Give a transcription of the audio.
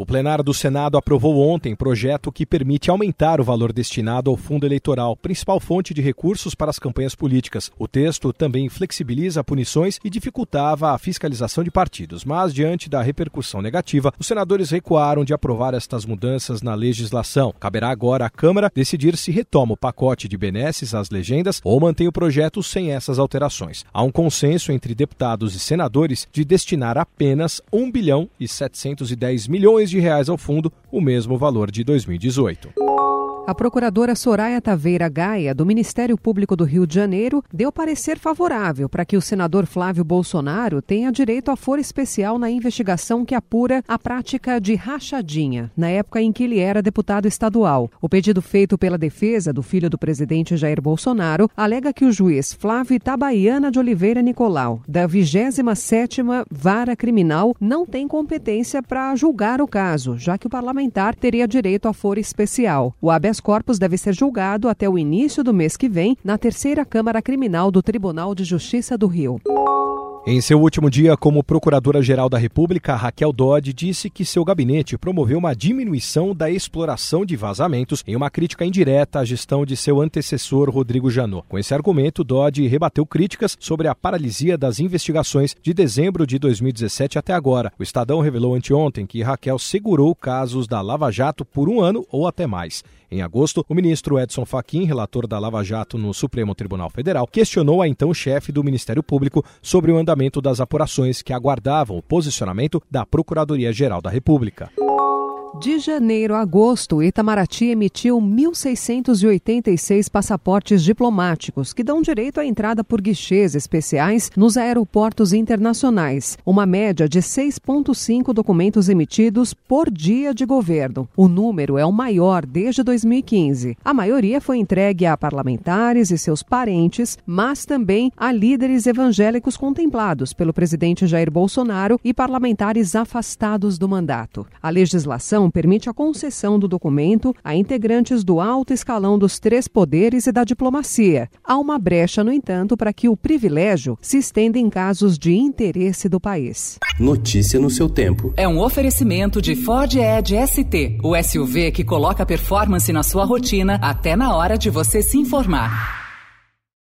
O plenário do Senado aprovou ontem projeto que permite aumentar o valor destinado ao fundo eleitoral, principal fonte de recursos para as campanhas políticas. O texto também flexibiliza punições e dificultava a fiscalização de partidos, mas diante da repercussão negativa, os senadores recuaram de aprovar estas mudanças na legislação. Caberá agora à Câmara decidir se retoma o pacote de benesses às legendas ou mantém o projeto sem essas alterações. Há um consenso entre deputados e senadores de destinar apenas 1 bilhão e 710 milhões de reais ao fundo, o mesmo valor de 2018. A procuradora Soraya Taveira Gaia, do Ministério Público do Rio de Janeiro, deu parecer favorável para que o senador Flávio Bolsonaro tenha direito a foro especial na investigação que apura a prática de rachadinha, na época em que ele era deputado estadual. O pedido feito pela defesa do filho do presidente Jair Bolsonaro alega que o juiz Flávio Itabaiana de Oliveira Nicolau, da 27ª Vara Criminal, não tem competência para julgar o caso, já que o parlamentar teria direito a foro especial. O habeas corpus deve ser julgado até o início do mês que vem na terceira Câmara Criminal do Tribunal de Justiça do Rio. Em seu último dia como Procuradora-Geral da República, Raquel Dodge disse que seu gabinete promoveu uma diminuição da exploração de vazamentos em uma crítica indireta à gestão de seu antecessor Rodrigo Janot. Com esse argumento, Dodge rebateu críticas sobre a paralisia das investigações de dezembro de 2017 até agora. O Estadão revelou anteontem que Raquel segurou casos da Lava Jato por um ano ou até mais. Em agosto, o ministro Edson Fachin, relator da Lava Jato no Supremo Tribunal Federal, questionou a então chefe do Ministério Público sobre o andamento das apurações que aguardavam o posicionamento da Procuradoria-Geral da República. De janeiro a agosto, Itamaraty emitiu 1.686 passaportes diplomáticos, que dão direito à entrada por guichês especiais nos aeroportos internacionais, uma média de 6,5 documentos emitidos por dia de governo. O número é o maior desde 2015. A maioria foi entregue a parlamentares e seus parentes, mas também a líderes evangélicos contemplados pelo presidente Jair Bolsonaro e parlamentares afastados do mandato. A legislação permite a concessão do documento a integrantes do alto escalão dos três poderes e da diplomacia. Há uma brecha, no entanto, para que o privilégio se estenda em casos de interesse do país. Notícia no seu tempo. É um oferecimento de Ford Edge ST, o SUV que coloca performance na sua rotina até na hora de você se informar.